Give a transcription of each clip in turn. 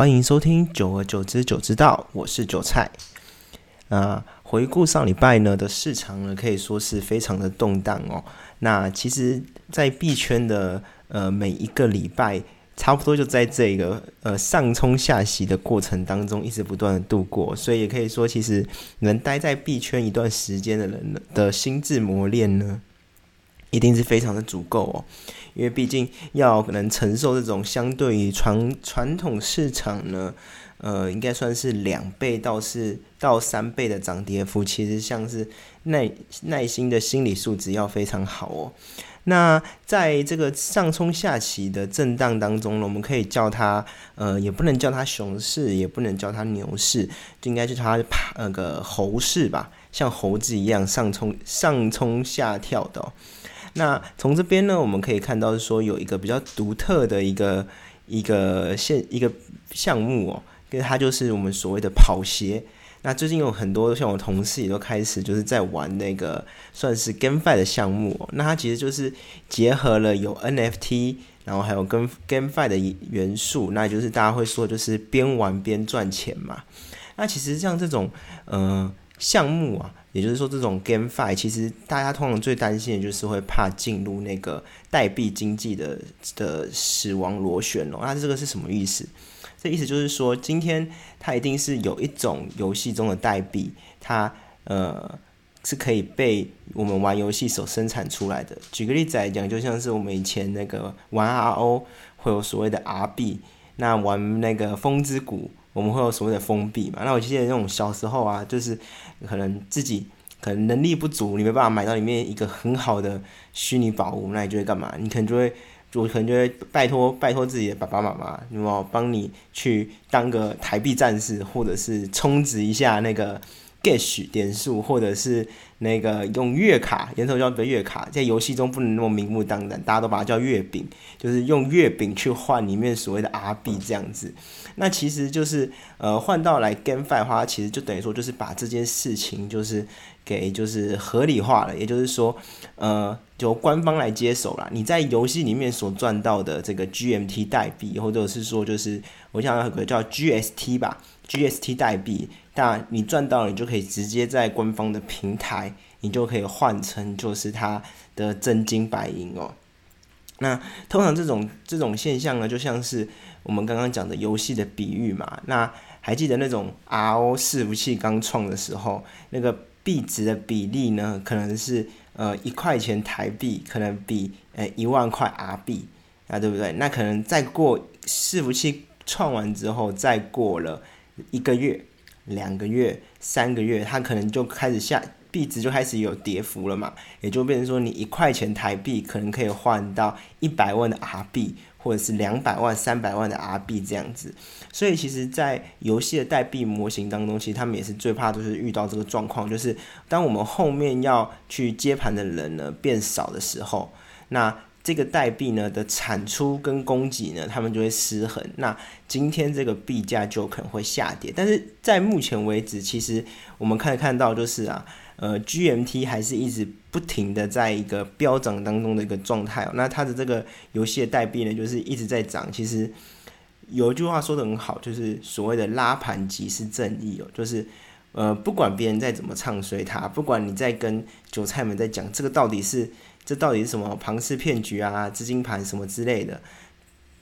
欢迎收听《久而久之久知道》，我是韭菜。啊，回顾上礼拜呢的市场呢，可以说是非常的动荡哦。那其实，在币圈的呃每一个礼拜，差不多就在这个呃上冲下洗的过程当中，一直不断的度过。所以也可以说，其实能待在币圈一段时间的人的心智磨练呢。一定是非常的足够哦，因为毕竟要能承受这种相对于传传统市场呢，呃，应该算是两倍到是到三倍的涨跌幅，其实像是耐耐心的心理素质要非常好哦。那在这个上冲下起的震荡当中呢，我们可以叫它呃，也不能叫它熊市，也不能叫它牛市，就应该是它爬那个猴市吧，像猴子一样上冲上冲下跳的。那从这边呢，我们可以看到是说有一个比较独特的一个一个现一个项目哦，因为它就是我们所谓的跑鞋。那最近有很多像我同事也都开始就是在玩那个算是 GameFi 的项目。那它其实就是结合了有 NFT，然后还有跟 GameFi 的元素，那就是大家会说就是边玩边赚钱嘛。那其实像这种呃项目啊。也就是说，这种 GameFi 其实大家通常最担心的就是会怕进入那个代币经济的的死亡螺旋哦。那这个是什么意思？这意思就是说，今天它一定是有一种游戏中的代币，它呃是可以被我们玩游戏所生产出来的。举个例子来讲，就像是我们以前那个玩 RO 会有所谓的 R 币，那玩那个风之谷。我们会有所谓的封闭嘛？那我记得那种小时候啊，就是可能自己可能能力不足，你没办法买到里面一个很好的虚拟宝物，那你就会干嘛？你可能就会，我可能就会拜托拜托自己的爸爸妈妈，那么帮你去当个台币战士，或者是充值一下那个 gas 点数，或者是。那个用月卡，岩头叫的月卡，在游戏中不能那么明目张胆，大家都把它叫月饼，就是用月饼去换里面所谓的 R 币这样子。那其实就是呃换到来 GameFi 的话，其实就等于说就是把这件事情就是给就是合理化了，也就是说呃由官方来接手了。你在游戏里面所赚到的这个 GMT 代币，或者是说就是我想有个叫 GST 吧，GST 代币。那你赚到了，你就可以直接在官方的平台，你就可以换成就是它的真金白银哦。那通常这种这种现象呢，就像是我们刚刚讲的游戏的比喻嘛。那还记得那种 RO 伺服器刚创的时候，那个币值的比例呢，可能是呃一块钱台币可能比呃一万块 R 币啊，对不对？那可能再过伺服器创完之后，再过了一个月。两个月、三个月，它可能就开始下币值就开始有跌幅了嘛，也就变成说，你一块钱台币可能可以换到一百万的 R 币，或者是两百万、三百万的 R 币这样子。所以，其实，在游戏的代币模型当中，其实他们也是最怕，就是遇到这个状况，就是当我们后面要去接盘的人呢变少的时候，那。这个代币呢的产出跟供给呢，他们就会失衡。那今天这个币价就可能会下跌。但是在目前为止，其实我们可以看到，就是啊，呃，GMT 还是一直不停的在一个飙涨当中的一个状态。那它的这个游戏的代币呢，就是一直在涨。其实有一句话说的很好，就是所谓的拉盘即是正义哦，就是呃，不管别人再怎么唱衰它，不管你在跟韭菜们在讲这个到底是。这到底是什么庞氏骗局啊？资金盘什么之类的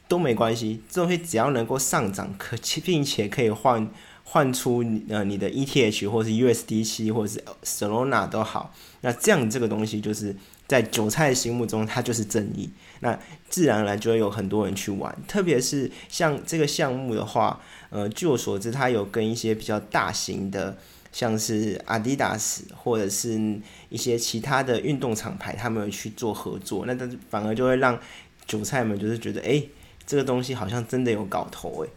都没关系，这东西只要能够上涨，可并且可以换换出呃你的 ETH 或是 USDC 或是 Solana 都好，那这样这个东西就是在韭菜心目中它就是正义，那自然而然就会有很多人去玩。特别是像这个项目的话，呃，据我所知，它有跟一些比较大型的。像是阿迪达斯或者是一些其他的运动厂牌，他们去做合作，那但是反而就会让韭菜们就是觉得，哎，这个东西好像真的有搞头哎。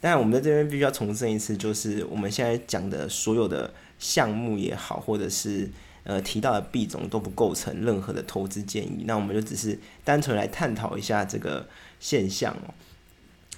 但，我们在这边必须要重申一次，就是我们现在讲的所有的项目也好，或者是呃提到的币种都不构成任何的投资建议，那我们就只是单纯来探讨一下这个现象哦。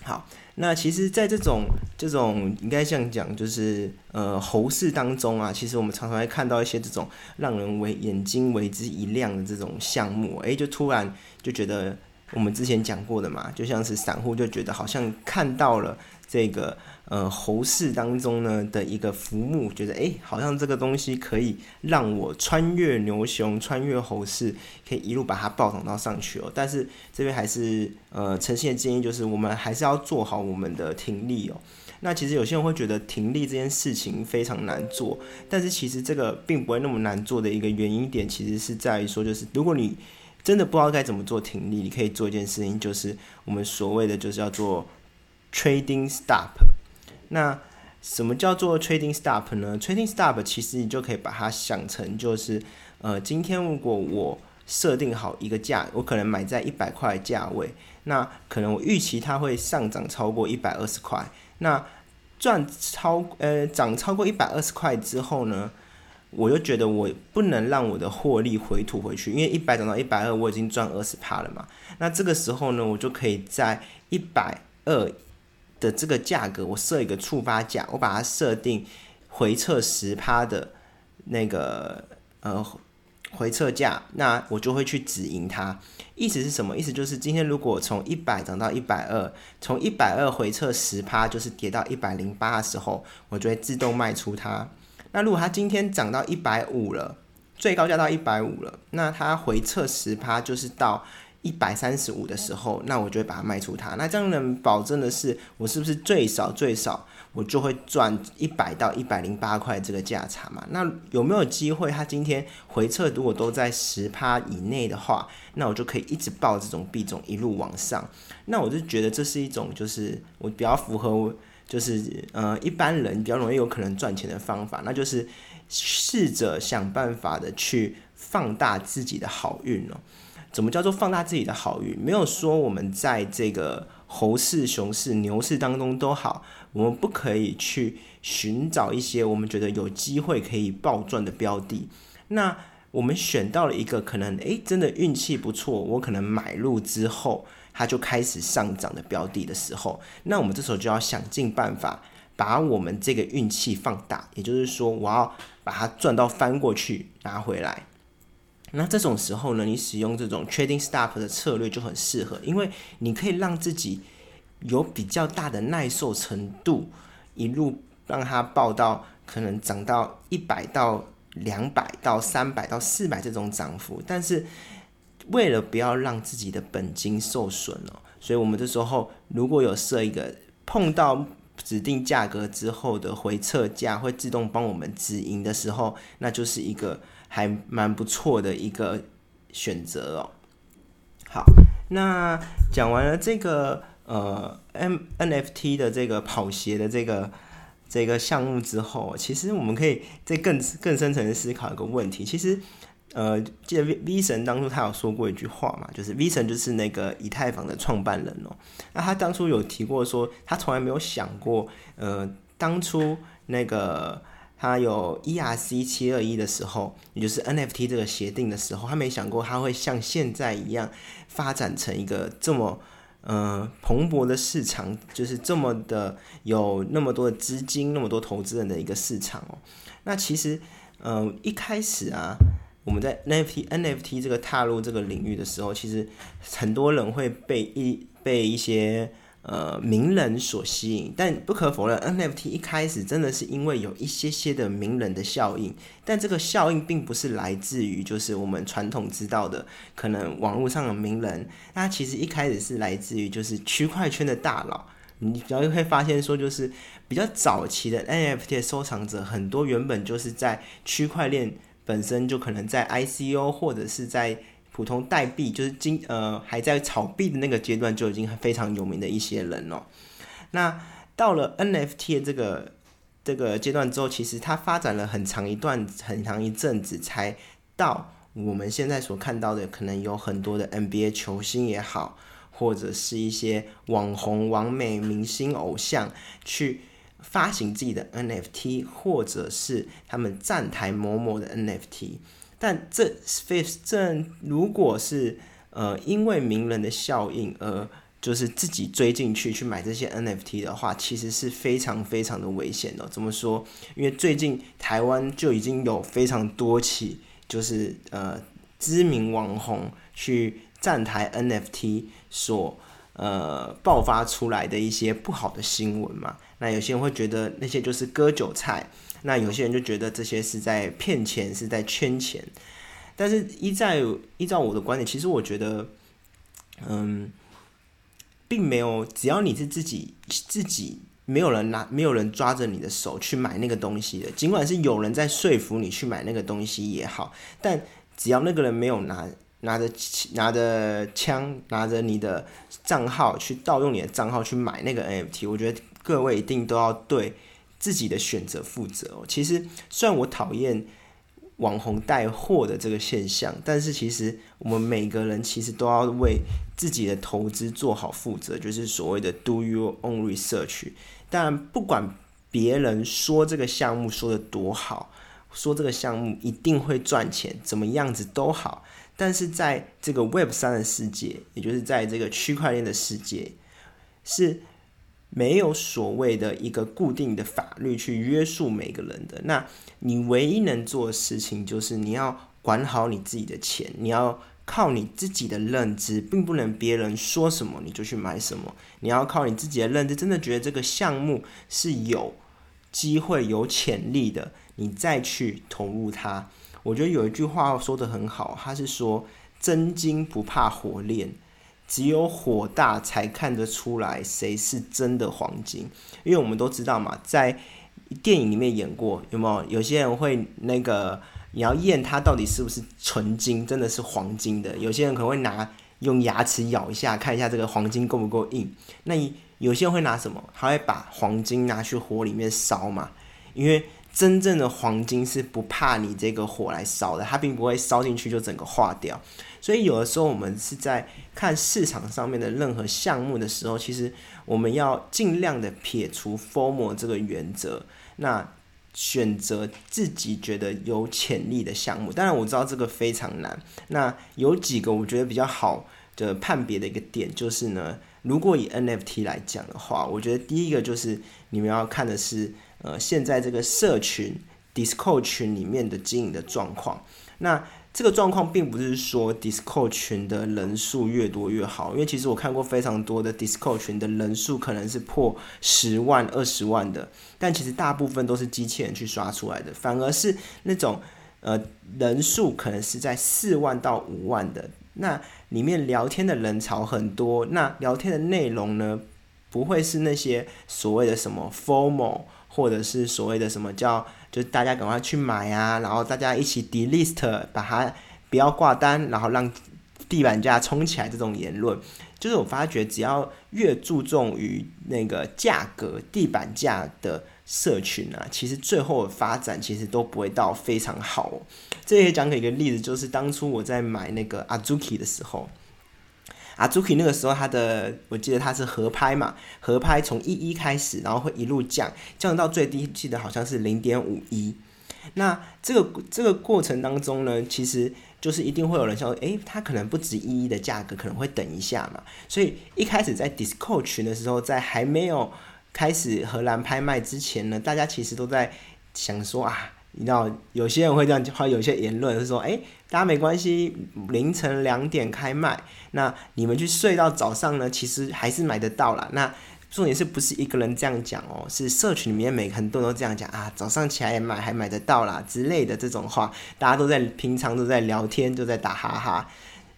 好。那其实，在这种这种应该这样讲，就是呃猴市当中啊，其实我们常常会看到一些这种让人为眼睛为之一亮的这种项目，诶，就突然就觉得我们之前讲过的嘛，就像是散户就觉得好像看到了这个呃猴市当中呢的一个浮木，觉得诶，好像这个东西可以让我穿越牛熊，穿越猴市，可以一路把它暴涨到上去哦。但是这边还是呃呈现的建议就是，我们还是要做好我们的停利哦。那其实有些人会觉得停利这件事情非常难做，但是其实这个并不会那么难做的一个原因点，其实是在于说，就是如果你真的不知道该怎么做停利，你可以做一件事情，就是我们所谓的就是要做 trading stop。那什么叫做 trading stop 呢？trading stop 其实你就可以把它想成就是，呃，今天如果我设定好一个价，我可能买在一百块价位，那可能我预期它会上涨超过一百二十块。那赚超呃涨超过一百二十块之后呢，我就觉得我不能让我的获利回吐回去，因为一百涨到一百二，我已经赚二十趴了嘛。那这个时候呢，我就可以在一百二的这个价格，我设一个触发价，我把它设定回撤十趴的那个呃。回撤价，那我就会去止盈它。意思是什么？意思就是今天如果从一百涨到一百二，从一百二回撤十趴，就是跌到一百零八的时候，我就会自动卖出它。那如果它今天涨到一百五了，最高价到一百五了，那它回撤十趴就是到。一百三十五的时候，那我就会把它卖出它。那这样能保证的是，我是不是最少最少我就会赚一百到一百零八块这个价差嘛？那有没有机会？它今天回撤如果都在十趴以内的话，那我就可以一直报这种币种一路往上。那我就觉得这是一种就是我比较符合就是呃一般人比较容易有可能赚钱的方法，那就是试着想办法的去放大自己的好运哦。怎么叫做放大自己的好运？没有说我们在这个猴市、熊市、牛市当中都好，我们不可以去寻找一些我们觉得有机会可以暴赚的标的。那我们选到了一个可能，诶，真的运气不错，我可能买入之后它就开始上涨的标的的时候，那我们这时候就要想尽办法把我们这个运气放大，也就是说，我要把它赚到翻过去拿回来。那这种时候呢，你使用这种 trading stop 的策略就很适合，因为你可以让自己有比较大的耐受程度，一路让它报到可能涨到一百到两百到三百到四百这种涨幅。但是为了不要让自己的本金受损哦，所以我们这时候如果有设一个碰到指定价格之后的回撤价会自动帮我们止盈的时候，那就是一个。还蛮不错的一个选择哦。好，那讲完了这个呃 M NFT 的这个跑鞋的这个这个项目之后，其实我们可以再更更深层的思考一个问题。其实呃，记得 V V 神当初他有说过一句话嘛，就是 V 神就是那个以太坊的创办人哦。那他当初有提过说，他从来没有想过，呃，当初那个。他有 ERC 七二一的时候，也就是 NFT 这个协定的时候，他没想过他会像现在一样发展成一个这么呃蓬勃的市场，就是这么的有那么多的资金、那么多投资人的一个市场哦。那其实呃一开始啊，我们在 NFT NFT 这个踏入这个领域的时候，其实很多人会被一被一些。呃，名人所吸引，但不可否认，NFT 一开始真的是因为有一些些的名人的效应，但这个效应并不是来自于就是我们传统知道的可能网络上的名人，它其实一开始是来自于就是区块圈的大佬。你比较会发现说，就是比较早期的 NFT 的收藏者，很多原本就是在区块链本身就可能在 ICO 或者是在。普通代币就是今呃还在炒币的那个阶段就已经非常有名的一些人哦。那到了 NFT 的这个这个阶段之后，其实它发展了很长一段很长一阵子，才到我们现在所看到的，可能有很多的 NBA 球星也好，或者是一些网红、网美、明星、偶像去发行自己的 NFT，或者是他们站台某某的 NFT。但这非这如果是呃因为名人的效应而就是自己追进去去买这些 NFT 的话，其实是非常非常的危险的。怎么说？因为最近台湾就已经有非常多起就是呃知名网红去站台 NFT 所呃爆发出来的一些不好的新闻嘛。那有些人会觉得那些就是割韭菜，那有些人就觉得这些是在骗钱，是在圈钱。但是依在依照我的观点，其实我觉得，嗯，并没有，只要你是自己自己。没有人拿，没有人抓着你的手去买那个东西的。尽管是有人在说服你去买那个东西也好，但只要那个人没有拿拿着拿着枪，拿着你的账号去盗用你的账号去买那个 NFT，我觉得各位一定都要对自己的选择负责哦。其实虽然我讨厌。网红带货的这个现象，但是其实我们每个人其实都要为自己的投资做好负责，就是所谓的 do your own research。当然，不管别人说这个项目说的多好，说这个项目一定会赚钱，怎么样子都好，但是在这个 Web 三的世界，也就是在这个区块链的世界，是。没有所谓的一个固定的法律去约束每个人的，那你唯一能做的事情就是你要管好你自己的钱，你要靠你自己的认知，并不能别人说什么你就去买什么，你要靠你自己的认知，真的觉得这个项目是有机会、有潜力的，你再去投入它。我觉得有一句话说的很好，他是说真金不怕火炼。只有火大才看得出来谁是真的黄金，因为我们都知道嘛，在电影里面演过，有没有？有些人会那个你要验它到底是不是纯金，真的是黄金的。有些人可能会拿用牙齿咬一下，看一下这个黄金够不够硬。那有些人会拿什么？他会把黄金拿去火里面烧嘛，因为。真正的黄金是不怕你这个火来烧的，它并不会烧进去就整个化掉。所以有的时候我们是在看市场上面的任何项目的时候，其实我们要尽量的撇除 formal 这个原则，那选择自己觉得有潜力的项目。当然我知道这个非常难。那有几个我觉得比较好的判别的一个点就是呢，如果以 NFT 来讲的话，我觉得第一个就是你们要看的是。呃，现在这个社群 Discord 群里面的经营的状况，那这个状况并不是说 Discord 群的人数越多越好，因为其实我看过非常多的 Discord 群的人数可能是破十万、二十万的，但其实大部分都是机器人去刷出来的，反而是那种呃人数可能是在四万到五万的，那里面聊天的人潮很多，那聊天的内容呢，不会是那些所谓的什么 formal。或者是所谓的什么叫，就是大家赶快去买啊，然后大家一起 delist，把它不要挂单，然后让地板价冲起来这种言论，就是我发觉只要越注重于那个价格地板价的社群啊，其实最后的发展其实都不会到非常好。这也讲给一个例子，就是当初我在买那个 Azuki 的时候。啊，Zuki 那个时候他的，我记得他是合拍嘛，合拍从一一开始，然后会一路降，降到最低，记得好像是零点五一。那这个这个过程当中呢，其实就是一定会有人说，诶，它可能不止一一的价格，可能会等一下嘛。所以一开始在 Discord 群的时候，在还没有开始荷兰拍卖之前呢，大家其实都在想说啊。你知道有些人会这样，或有些言论是说，哎，大家没关系，凌晨两点开卖，那你们去睡到早上呢，其实还是买得到啦。那重点是不是一个人这样讲哦？是社群里面每很多人都这样讲啊，早上起来也买还买得到啦之类的这种话，大家都在平常都在聊天，都在打哈哈。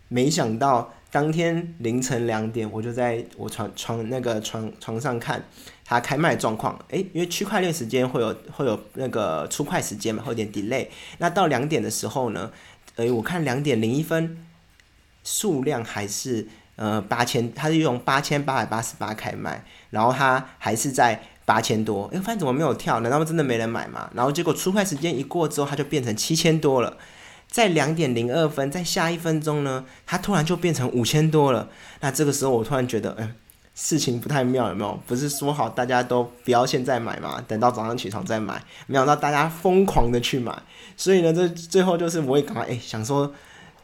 没想到当天凌晨两点，我就在我床床那个床床上看。它开卖状况，诶，因为区块链时间会有会有那个出块时间嘛，会有点 delay。那到两点的时候呢，诶，我看两点零一分，数量还是呃八千，它是用八千八百八十八开卖，然后它还是在八千多，诶，发现怎么没有跳？难道真的没人买吗？然后结果出块时间一过之后，它就变成七千多了。在两点零二分，在下一分钟呢，它突然就变成五千多了。那这个时候我突然觉得，嗯。事情不太妙，有没有？不是说好大家都不要现在买嘛，等到早上起床再买。没想到大家疯狂的去买，所以呢，这最后就是我也赶快哎想说，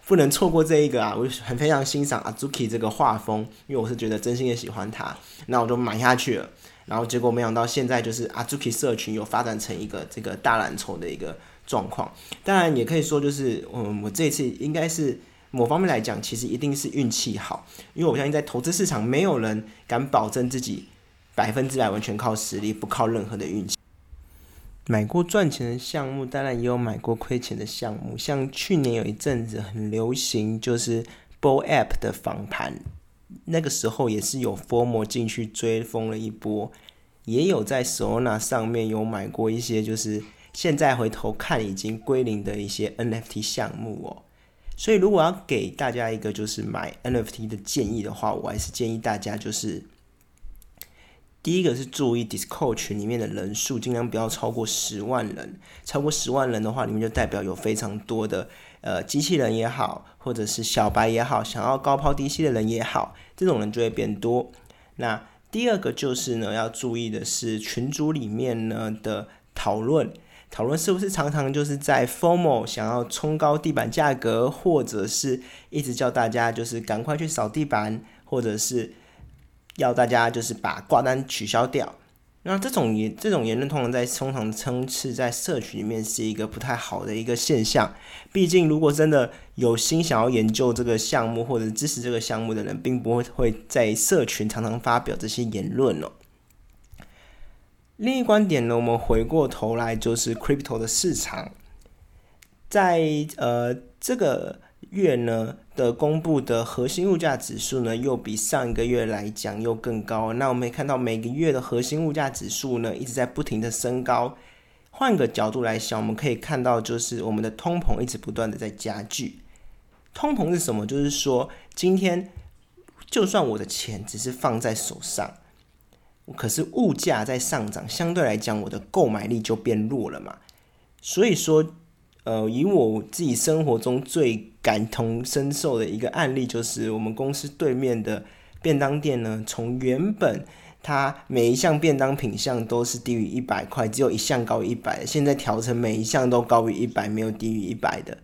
不能错过这一个啊！我很非常欣赏阿 Zuki 这个画风，因为我是觉得真心的喜欢他，那我就买下去了。然后结果没想到现在就是阿 Zuki 社群有发展成一个这个大蓝筹的一个状况。当然也可以说就是，嗯，我这次应该是。某方面来讲，其实一定是运气好，因为我相信在投资市场，没有人敢保证自己百分之百完全靠实力，不靠任何的运气。买过赚钱的项目，当然也有买过亏钱的项目。像去年有一阵子很流行，就是 b o l App 的访盘，那个时候也是有 Formo 进去追风了一波，也有在 Solana 上面有买过一些，就是现在回头看已经归零的一些 NFT 项目哦。所以如果要给大家一个就是买 NFT 的建议的话，我还是建议大家就是。第一个是注意 Discord 群里面的人数，尽量不要超过十万人。超过十万人的话，里面就代表有非常多的呃机器人也好，或者是小白也好，想要高抛低吸的人也好，这种人就会变多。那第二个就是呢，要注意的是群组里面呢的讨论，讨论是不是常常就是在 Formal 想要冲高地板价格，或者是一直叫大家就是赶快去扫地板，或者是。要大家就是把挂单取消掉，那这种言这种言论通常在通常称是在社群里面是一个不太好的一个现象。毕竟，如果真的有心想要研究这个项目或者支持这个项目的人，并不会会在社群常常发表这些言论哦。另一观点呢，我们回过头来就是 crypto 的市场，在呃这个。月呢的公布的核心物价指数呢，又比上一个月来讲又更高。那我们也看到每个月的核心物价指数呢，一直在不停的升高。换个角度来想，我们可以看到，就是我们的通膨一直不断的在加剧。通膨是什么？就是说，今天就算我的钱只是放在手上，可是物价在上涨，相对来讲，我的购买力就变弱了嘛。所以说。呃，以我自己生活中最感同身受的一个案例，就是我们公司对面的便当店呢，从原本它每一项便当品项都是低于一百块，只有一项高于一百，现在调成每一项都高于一百，没有低于一百的，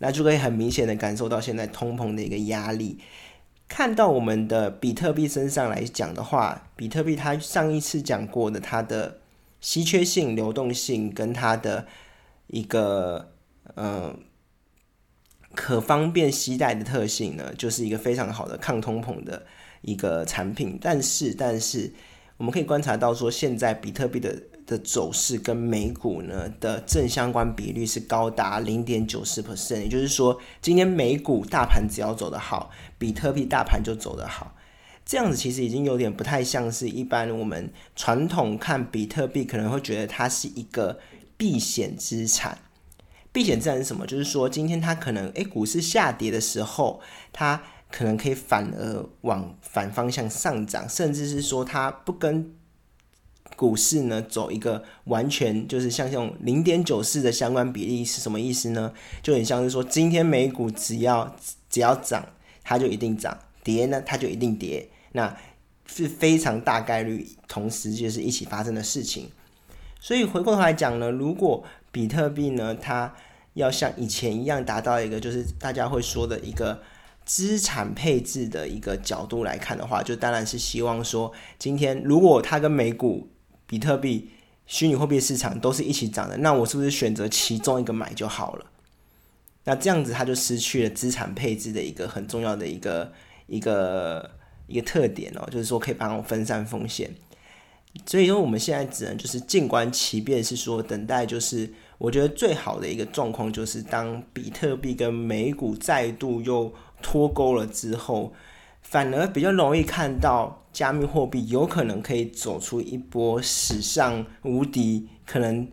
那就可以很明显的感受到现在通膨的一个压力。看到我们的比特币身上来讲的话，比特币它上一次讲过的它的稀缺性、流动性跟它的一个。嗯，可方便携带的特性呢，就是一个非常好的抗通膨的一个产品。但是，但是我们可以观察到，说现在比特币的的走势跟美股呢的正相关比率是高达零点九四 percent。也就是说，今天美股大盘只要走得好，比特币大盘就走得好。这样子其实已经有点不太像是一般我们传统看比特币可能会觉得它是一个避险资产。避险资产是什么？就是说，今天它可能诶，股市下跌的时候，它可能可以反而往反方向上涨，甚至是说它不跟股市呢走一个完全就是像这种零点九四的相关比例是什么意思呢？就很像是说，今天美股只要只要涨，它就一定涨；跌呢，它就一定跌。那是非常大概率同时就是一起发生的事情。所以回过头来讲呢，如果比特币呢，它要像以前一样达到一个就是大家会说的一个资产配置的一个角度来看的话，就当然是希望说，今天如果它跟美股、比特币、虚拟货币市场都是一起涨的，那我是不是选择其中一个买就好了？那这样子它就失去了资产配置的一个很重要的一个一个一个特点哦，就是说可以帮我分散风险。所以说我们现在只能就是静观其变，是说等待就是。我觉得最好的一个状况就是，当比特币跟美股再度又脱钩了之后，反而比较容易看到加密货币有可能可以走出一波史上无敌，可能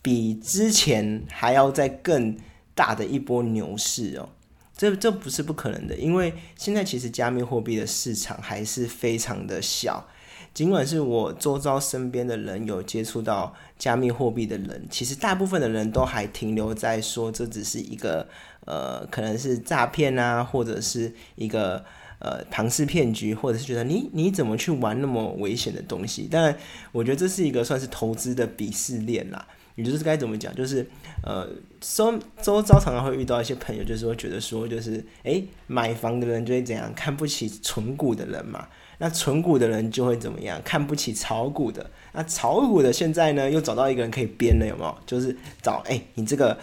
比之前还要再更大的一波牛市哦。这这不是不可能的，因为现在其实加密货币的市场还是非常的小。尽管是我周遭身边的人有接触到加密货币的人，其实大部分的人都还停留在说这只是一个呃，可能是诈骗啊，或者是一个呃庞氏骗局，或者是觉得你你怎么去玩那么危险的东西？但我觉得这是一个算是投资的鄙视链啦。也就是该怎么讲？就是呃，周周遭常常会遇到一些朋友，就是会觉得说，就是诶，买房的人就会怎样看不起纯股的人嘛。那纯股的人就会怎么样？看不起炒股的。那炒股的现在呢，又找到一个人可以编了，有没有？就是找哎，你这个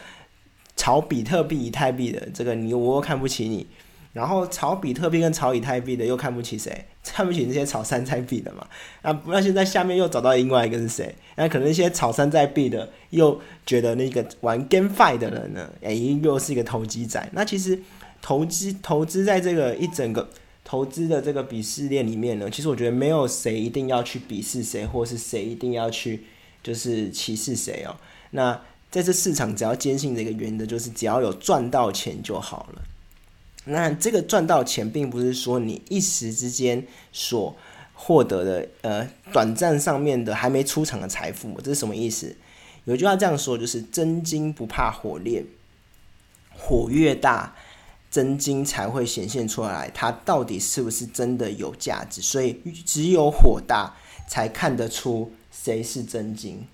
炒比特币、以太币的，这个你我又看不起你。然后炒比特币跟炒以太币的又看不起谁？看不起那些炒山寨币的嘛？啊，那现在下面又找到另外一个是谁？那可能那些炒山寨币的又觉得那个玩 GameFi 的人呢，哎，又是一个投机仔。那其实投资投资在这个一整个投资的这个鄙视链里面呢，其实我觉得没有谁一定要去鄙视谁，或是谁一定要去就是歧视谁哦。那在这市场，只要坚信的一个原则，就是只要有赚到钱就好了。那这个赚到钱，并不是说你一时之间所获得的，呃，短暂上面的还没出场的财富，这是什么意思？有句话这样说，就是真金不怕火炼，火越大，真金才会显现出来，它到底是不是真的有价值？所以只有火大，才看得出谁是真金。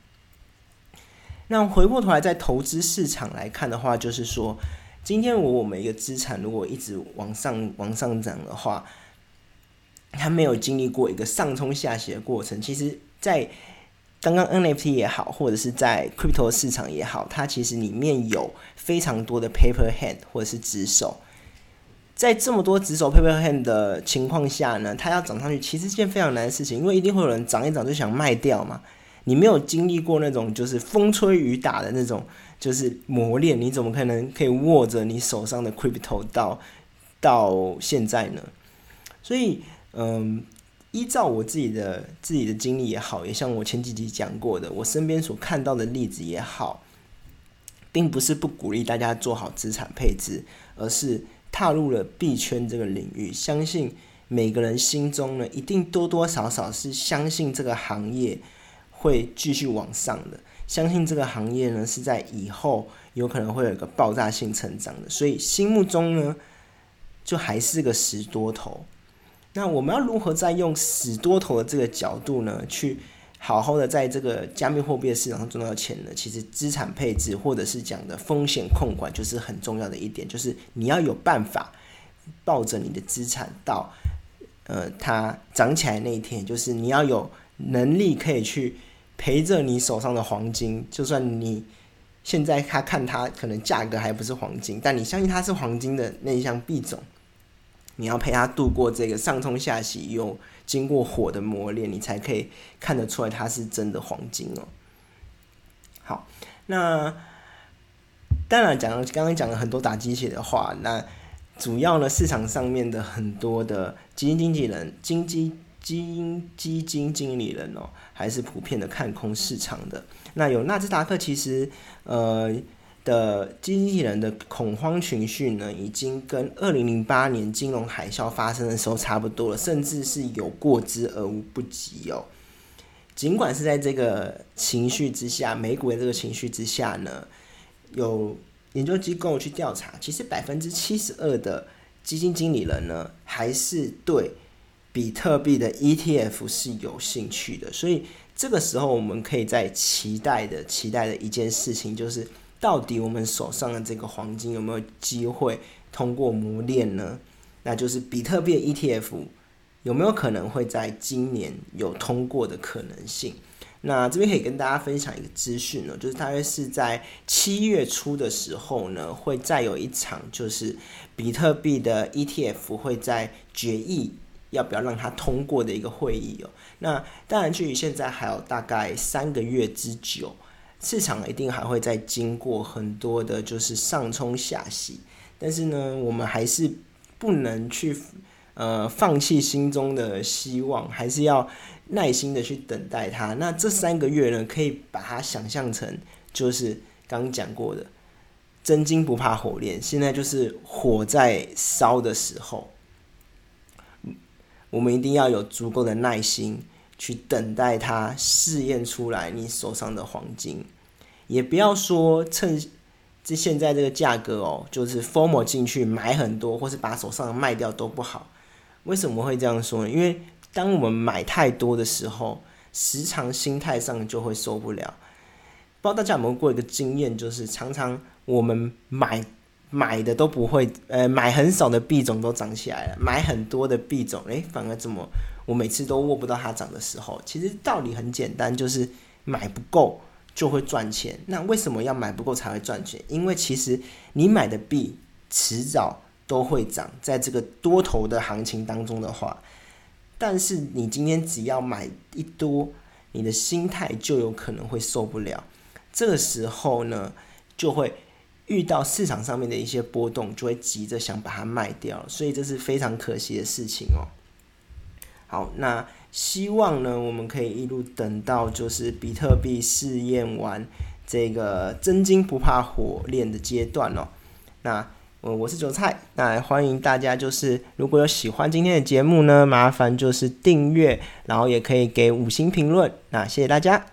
那回过头来，在投资市场来看的话，就是说。今天我我们一个资产如果一直往上往上涨的话，它没有经历过一个上冲下洗的过程。其实，在刚刚 NFT 也好，或者是在 Crypto 市场也好，它其实里面有非常多的 Paper Hand 或者是直手。在这么多直手 Paper Hand 的情况下呢，它要涨上去，其实是件非常难的事情，因为一定会有人涨一涨就想卖掉嘛。你没有经历过那种就是风吹雨打的那种。就是磨练，你怎么可能可以握着你手上的 crypto 到到现在呢？所以，嗯，依照我自己的自己的经历也好，也像我前几集讲过的，我身边所看到的例子也好，并不是不鼓励大家做好资产配置，而是踏入了币圈这个领域，相信每个人心中呢，一定多多少少是相信这个行业会继续往上的。相信这个行业呢是在以后有可能会有一个爆炸性成长的，所以心目中呢就还是个死多头。那我们要如何在用死多头的这个角度呢，去好好的在这个加密货币的市场上赚到钱呢？其实资产配置或者是讲的风险控管就是很重要的一点，就是你要有办法抱着你的资产到呃它涨起来那一天，就是你要有能力可以去。陪着你手上的黄金，就算你现在他看它可能价格还不是黄金，但你相信它是黄金的那一项币种，你要陪它度过这个上冲下洗，又经过火的磨练，你才可以看得出来它是真的黄金哦。好，那当然讲了，刚刚讲了很多打鸡血的话，那主要呢市场上面的很多的基金经纪人、经济。基金基金经理人哦，还是普遍的看空市场的。那有纳斯达克其实呃的基金人的恐慌情绪呢，已经跟二零零八年金融海啸发生的时候差不多了，甚至是有过之而无不及哦。尽管是在这个情绪之下，美股的这个情绪之下呢，有研究机构去调查，其实百分之七十二的基金经理人呢，还是对。比特币的 ETF 是有兴趣的，所以这个时候我们可以在期待的、期待的一件事情，就是到底我们手上的这个黄金有没有机会通过磨练呢？那就是比特币 ETF 有没有可能会在今年有通过的可能性？那这边可以跟大家分享一个资讯呢，就是大约是在七月初的时候呢，会再有一场，就是比特币的 ETF 会在决议。要不要让它通过的一个会议哦？那当然，距离现在还有大概三个月之久，市场一定还会再经过很多的，就是上冲下洗。但是呢，我们还是不能去呃放弃心中的希望，还是要耐心的去等待它。那这三个月呢，可以把它想象成就是刚讲过的真金不怕火炼，现在就是火在烧的时候。我们一定要有足够的耐心去等待它试验出来你手上的黄金，也不要说趁这现在这个价格哦，就是 formal 进去买很多，或是把手上的卖掉都不好。为什么会这样说呢？因为当我们买太多的时候，时常心态上就会受不了。不知道大家有没有过一个经验，就是常常我们买。买的都不会，呃，买很少的币种都涨起来了，买很多的币种，诶，反而怎么我每次都握不到它涨的时候？其实道理很简单，就是买不够就会赚钱。那为什么要买不够才会赚钱？因为其实你买的币迟早都会涨，在这个多头的行情当中的话，但是你今天只要买一多，你的心态就有可能会受不了。这个时候呢，就会遇到市场上面的一些波动，就会急着想把它卖掉，所以这是非常可惜的事情哦。好，那。希望呢，我们可以一路等到就是比特币试验完这个真金不怕火炼的阶段哦。那我我是韭菜，那欢迎大家就是如果有喜欢今天的节目呢，麻烦就是订阅，然后也可以给五星评论。那谢谢大家。